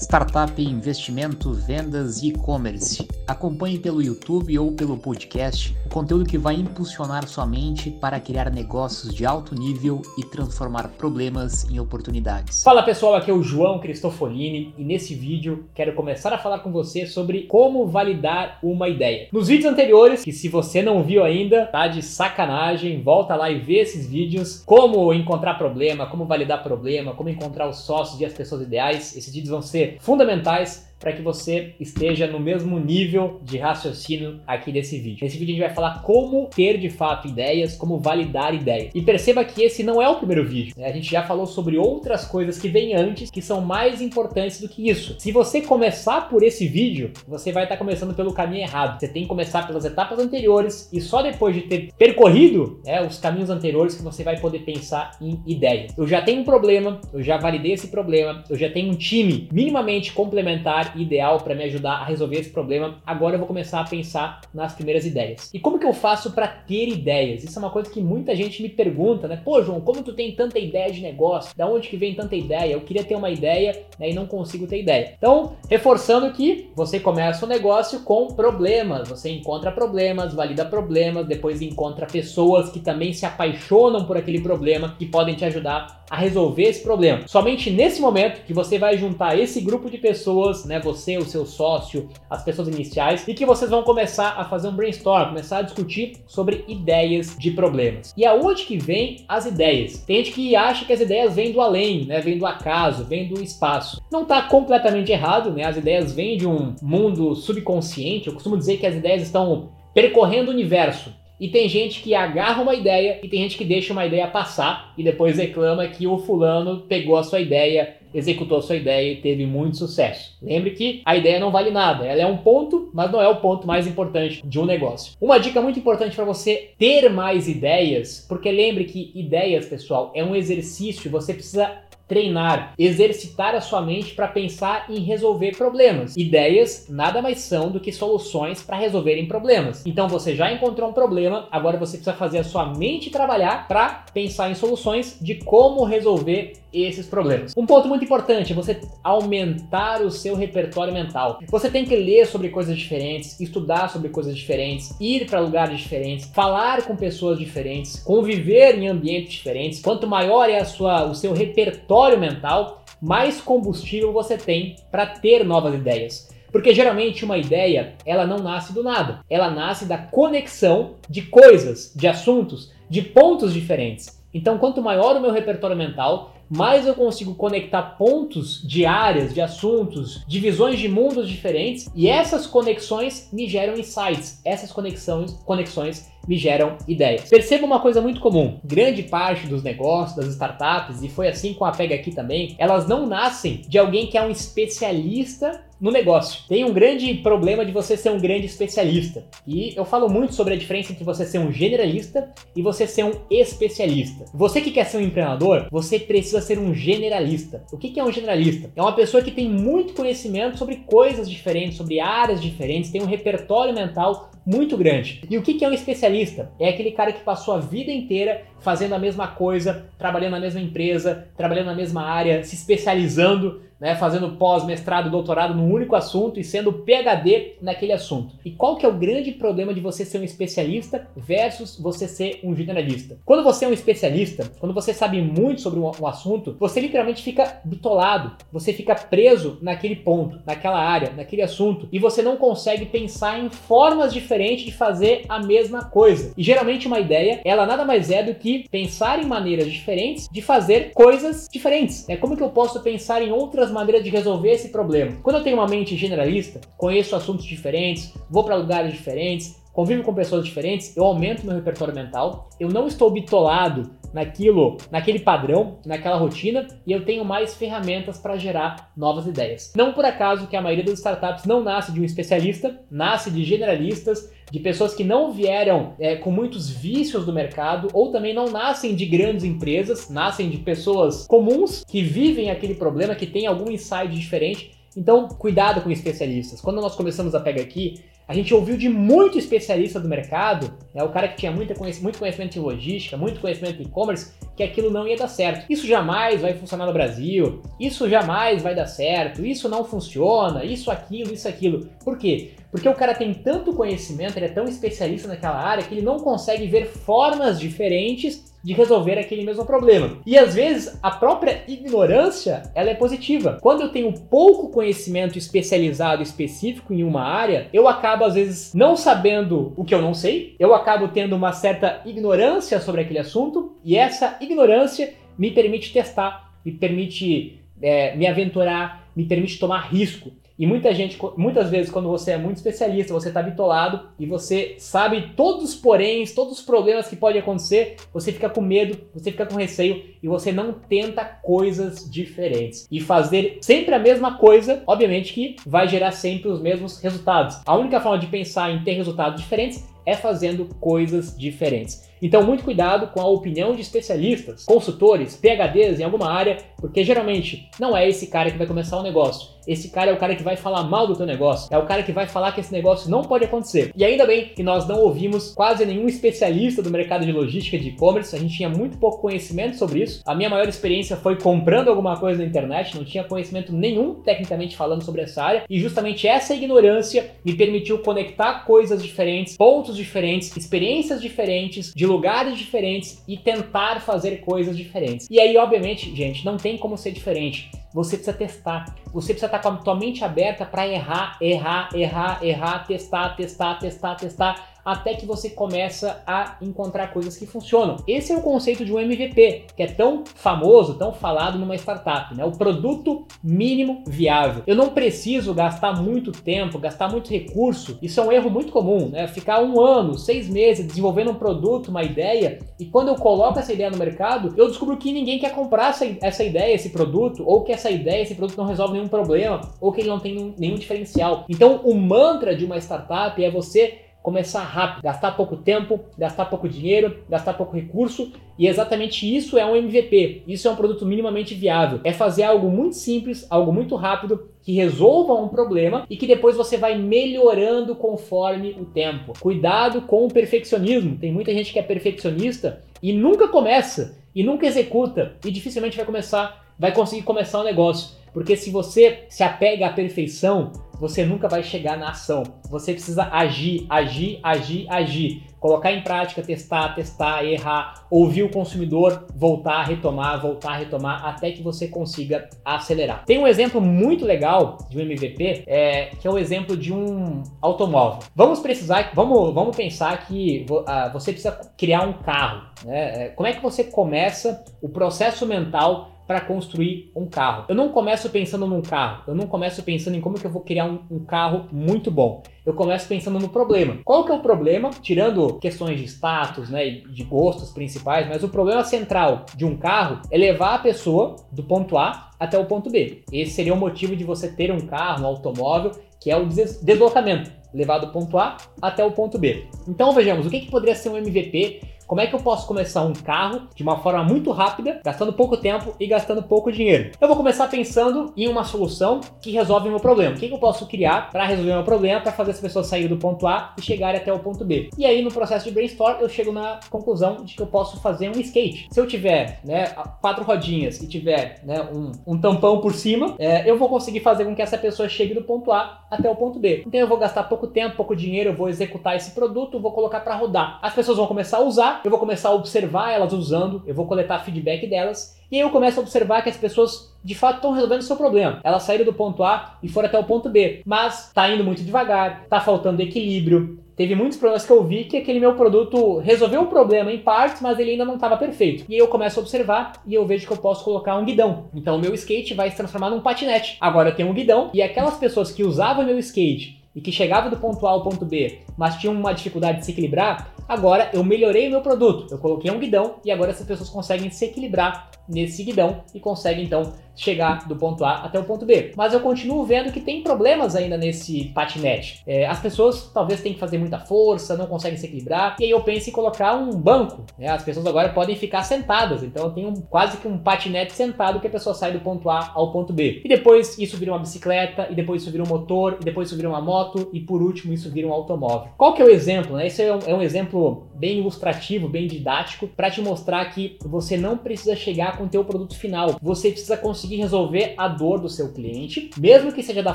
startup, investimento, vendas e e-commerce. Acompanhe pelo YouTube ou pelo podcast conteúdo que vai impulsionar sua mente para criar negócios de alto nível e transformar problemas em oportunidades. Fala pessoal, aqui é o João Cristofolini e nesse vídeo quero começar a falar com você sobre como validar uma ideia. Nos vídeos anteriores, que se você não viu ainda, tá de sacanagem, volta lá e vê esses vídeos, como encontrar problema, como validar problema, como encontrar os sócios e as pessoas ideais. Esses vídeos vão ser fundamentais para que você esteja no mesmo nível de raciocínio aqui desse vídeo. Nesse vídeo a gente vai falar como ter de fato ideias, como validar ideias. E perceba que esse não é o primeiro vídeo. Né? A gente já falou sobre outras coisas que vêm antes que são mais importantes do que isso. Se você começar por esse vídeo, você vai estar começando pelo caminho errado. Você tem que começar pelas etapas anteriores e só depois de ter percorrido né, os caminhos anteriores que você vai poder pensar em ideias. Eu já tenho um problema, eu já validei esse problema, eu já tenho um time minimamente complementar ideal para me ajudar a resolver esse problema. Agora eu vou começar a pensar nas primeiras ideias. E como que eu faço para ter ideias? Isso é uma coisa que muita gente me pergunta, né? Pô, João, como tu tem tanta ideia de negócio? Da onde que vem tanta ideia? Eu queria ter uma ideia né, e não consigo ter ideia. Então, reforçando que você começa o negócio com problemas. Você encontra problemas, valida problemas, depois encontra pessoas que também se apaixonam por aquele problema que podem te ajudar a resolver esse problema. Somente nesse momento que você vai juntar esse grupo de pessoas, né, você, o seu sócio, as pessoas iniciais, e que vocês vão começar a fazer um brainstorm, começar a discutir sobre ideias de problemas. E aonde que vem as ideias? Tem gente que acha que as ideias vêm do além, né, vêm do acaso, vêm do espaço. Não está completamente errado, né? As ideias vêm de um mundo subconsciente. Eu costumo dizer que as ideias estão percorrendo o universo. E tem gente que agarra uma ideia e tem gente que deixa uma ideia passar e depois reclama que o fulano pegou a sua ideia, executou a sua ideia e teve muito sucesso. Lembre que a ideia não vale nada, ela é um ponto, mas não é o ponto mais importante de um negócio. Uma dica muito importante para você ter mais ideias, porque lembre que ideias, pessoal, é um exercício, você precisa treinar, exercitar a sua mente para pensar em resolver problemas. Ideias nada mais são do que soluções para resolverem problemas. Então você já encontrou um problema, agora você precisa fazer a sua mente trabalhar para pensar em soluções de como resolver esses problemas. Um ponto muito importante é você aumentar o seu repertório mental. Você tem que ler sobre coisas diferentes, estudar sobre coisas diferentes, ir para lugares diferentes, falar com pessoas diferentes, conviver em ambientes diferentes. Quanto maior é a sua, o seu repertório mental, mais combustível você tem para ter novas ideias. Porque geralmente uma ideia, ela não nasce do nada. Ela nasce da conexão de coisas, de assuntos, de pontos diferentes. Então, quanto maior o meu repertório mental, mais eu consigo conectar pontos de áreas, de assuntos, de visões de mundos diferentes, e essas conexões me geram insights. Essas conexões, conexões me geram ideias. Perceba uma coisa muito comum: grande parte dos negócios, das startups, e foi assim com a Pega aqui também, elas não nascem de alguém que é um especialista no negócio. Tem um grande problema de você ser um grande especialista. E eu falo muito sobre a diferença entre você ser um generalista e você ser um especialista. Você que quer ser um empreendedor, você precisa ser um generalista. O que é um generalista? É uma pessoa que tem muito conhecimento sobre coisas diferentes, sobre áreas diferentes, tem um repertório mental muito grande. E o que é um especialista? É aquele cara que passou a vida inteira fazendo a mesma coisa, trabalhando na mesma empresa, trabalhando na mesma área, se especializando né, fazendo pós, mestrado, doutorado num único assunto e sendo PhD naquele assunto. E qual que é o grande problema de você ser um especialista versus você ser um generalista? Quando você é um especialista, quando você sabe muito sobre um, um assunto, você literalmente fica bitolado, você fica preso naquele ponto, naquela área, naquele assunto e você não consegue pensar em formas diferentes de fazer a mesma coisa. E geralmente uma ideia, ela nada mais é do que pensar em maneiras diferentes de fazer coisas diferentes. É como que eu posso pensar em outras outras maneiras de resolver esse problema. Quando eu tenho uma mente generalista, conheço assuntos diferentes, vou para lugares diferentes, convivo com pessoas diferentes, eu aumento meu repertório mental, eu não estou bitolado naquilo, naquele padrão, naquela rotina e eu tenho mais ferramentas para gerar novas ideias. Não por acaso que a maioria das startups não nasce de um especialista, nasce de generalistas, de pessoas que não vieram é, com muitos vícios do mercado ou também não nascem de grandes empresas, nascem de pessoas comuns que vivem aquele problema, que tem algum insight diferente. Então, cuidado com especialistas. Quando nós começamos a pegar aqui, a gente ouviu de muito especialista do mercado, né, o cara que tinha muito conhecimento em logística, muito conhecimento em e-commerce, que aquilo não ia dar certo. Isso jamais vai funcionar no Brasil, isso jamais vai dar certo, isso não funciona, isso, aquilo, isso, aquilo. Por quê? Porque o cara tem tanto conhecimento, ele é tão especialista naquela área que ele não consegue ver formas diferentes de resolver aquele mesmo problema. E às vezes a própria ignorância ela é positiva. Quando eu tenho pouco conhecimento especializado específico em uma área, eu acabo às vezes não sabendo o que eu não sei, eu acabo tendo uma certa ignorância sobre aquele assunto e essa ignorância me permite testar, me permite é, me aventurar, me permite tomar risco. E muita gente, muitas vezes, quando você é muito especialista, você está bitolado e você sabe todos os poréns, todos os problemas que podem acontecer, você fica com medo, você fica com receio e você não tenta coisas diferentes. E fazer sempre a mesma coisa, obviamente que vai gerar sempre os mesmos resultados. A única forma de pensar em ter resultados diferentes é fazendo coisas diferentes. Então, muito cuidado com a opinião de especialistas, consultores, PHDs em alguma área, porque geralmente não é esse cara que vai começar o um negócio. Esse cara é o cara que vai falar mal do teu negócio, é o cara que vai falar que esse negócio não pode acontecer. E ainda bem que nós não ouvimos quase nenhum especialista do mercado de logística de e-commerce, a gente tinha muito pouco conhecimento sobre isso. A minha maior experiência foi comprando alguma coisa na internet, não tinha conhecimento nenhum tecnicamente falando sobre essa área, e justamente essa ignorância me permitiu conectar coisas diferentes, pontos diferentes, experiências diferentes, de lugares diferentes e tentar fazer coisas diferentes. E aí, obviamente, gente, não tem como ser diferente. Você precisa testar. Você precisa estar com a tua mente aberta para errar, errar, errar, errar, testar, testar, testar, testar até que você começa a encontrar coisas que funcionam. Esse é o conceito de um MVP, que é tão famoso, tão falado numa startup, né? O produto mínimo viável. Eu não preciso gastar muito tempo, gastar muito recurso. Isso é um erro muito comum, né? Ficar um ano, seis meses desenvolvendo um produto, uma ideia, e quando eu coloco essa ideia no mercado, eu descubro que ninguém quer comprar essa, essa ideia, esse produto, ou que essa ideia, esse produto não resolve nenhum problema, ou que ele não tem nenhum diferencial. Então, o mantra de uma startup é você começar rápido, gastar pouco tempo, gastar pouco dinheiro, gastar pouco recurso, e exatamente isso é um MVP. Isso é um produto minimamente viável. É fazer algo muito simples, algo muito rápido, que resolva um problema e que depois você vai melhorando conforme o tempo. Cuidado com o perfeccionismo. Tem muita gente que é perfeccionista e nunca começa, e nunca executa, e dificilmente vai começar, vai conseguir começar o um negócio. Porque se você se apega à perfeição, você nunca vai chegar na ação. Você precisa agir, agir, agir, agir. Colocar em prática, testar, testar, errar, ouvir o consumidor, voltar, retomar, voltar, retomar, até que você consiga acelerar. Tem um exemplo muito legal de um MVP, é, que é o exemplo de um automóvel. Vamos precisar, vamos, vamos pensar que uh, você precisa criar um carro. Né? É, como é que você começa o processo mental para construir um carro. Eu não começo pensando num carro, eu não começo pensando em como que eu vou criar um, um, carro muito bom. Eu começo pensando no problema. Qual que é o problema? Tirando questões de status, né, de gostos principais, mas o problema central de um carro é levar a pessoa do ponto A até o ponto B. Esse seria o motivo de você ter um carro, um automóvel, que é o deslocamento, levar do ponto A até o ponto B. Então vejamos, o que, que poderia ser um MVP como é que eu posso começar um carro de uma forma muito rápida, gastando pouco tempo e gastando pouco dinheiro? Eu vou começar pensando em uma solução que resolve o meu problema. O que eu posso criar para resolver o meu problema, para fazer as pessoas saírem do ponto A e chegarem até o ponto B? E aí, no processo de brainstorm, eu chego na conclusão de que eu posso fazer um skate. Se eu tiver né, quatro rodinhas e tiver né, um, um tampão por cima, é, eu vou conseguir fazer com que essa pessoa chegue do ponto A até o ponto B. Então eu vou gastar pouco tempo, pouco dinheiro, eu vou executar esse produto, vou colocar para rodar. As pessoas vão começar a usar eu vou começar a observar elas usando, eu vou coletar feedback delas, e aí eu começo a observar que as pessoas de fato estão resolvendo o seu problema. Elas saíram do ponto A e foram até o ponto B, mas está indo muito devagar, está faltando equilíbrio. Teve muitos problemas que eu vi que aquele meu produto resolveu o problema em partes, mas ele ainda não estava perfeito. E aí eu começo a observar e eu vejo que eu posso colocar um guidão. Então o meu skate vai se transformar num patinete. Agora eu tenho um guidão e aquelas pessoas que usavam meu skate e que chegava do ponto A ao ponto B, mas tinham uma dificuldade de se equilibrar, agora eu melhorei o meu produto. Eu coloquei um guidão e agora essas pessoas conseguem se equilibrar nesse guidão e consegue então chegar do ponto A até o ponto B. Mas eu continuo vendo que tem problemas ainda nesse patinete. É, as pessoas talvez tenham que fazer muita força, não conseguem se equilibrar. E aí eu penso em colocar um banco. Né? As pessoas agora podem ficar sentadas. Então eu tenho quase que um patinete sentado que a pessoa sai do ponto A ao ponto B. E depois isso vira uma bicicleta, e depois isso vira um motor, e depois isso vira uma moto, e por último isso vira um automóvel. Qual que é o exemplo? Né? Esse é um, é um exemplo bem ilustrativo, bem didático, para te mostrar que você não precisa chegar com o teu produto final. Você precisa conseguir resolver a dor do seu cliente, mesmo que seja da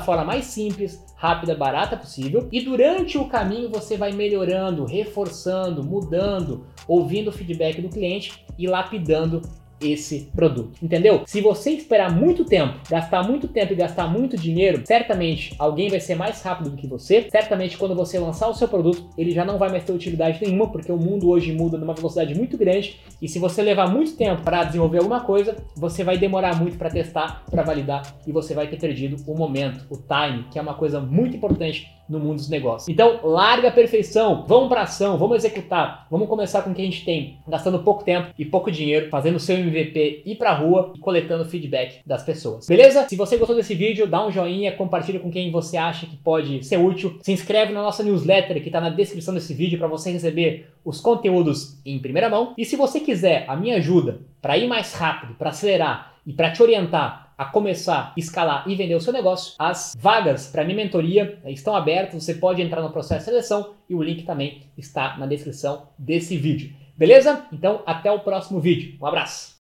forma mais simples, rápida, barata possível. E durante o caminho você vai melhorando, reforçando, mudando, ouvindo o feedback do cliente e lapidando esse produto, entendeu? Se você esperar muito tempo, gastar muito tempo e gastar muito dinheiro, certamente alguém vai ser mais rápido do que você. Certamente quando você lançar o seu produto, ele já não vai mais ter utilidade nenhuma, porque o mundo hoje muda numa velocidade muito grande e se você levar muito tempo para desenvolver alguma coisa, você vai demorar muito para testar, para validar e você vai ter perdido o momento, o time, que é uma coisa muito importante no mundo dos negócios. Então, larga a perfeição, vamos para ação, vamos executar, vamos começar com o que a gente tem, gastando pouco tempo e pouco dinheiro, fazendo o seu MVP, ir para a rua e coletando feedback das pessoas. Beleza? Se você gostou desse vídeo, dá um joinha, compartilha com quem você acha que pode ser útil, se inscreve na nossa newsletter que está na descrição desse vídeo para você receber os conteúdos em primeira mão. E se você quiser a minha ajuda para ir mais rápido, para acelerar e para te orientar a começar, escalar e vender o seu negócio, as vagas para minha mentoria estão abertas. Você pode entrar no processo de seleção e o link também está na descrição desse vídeo. Beleza? Então, até o próximo vídeo. Um abraço!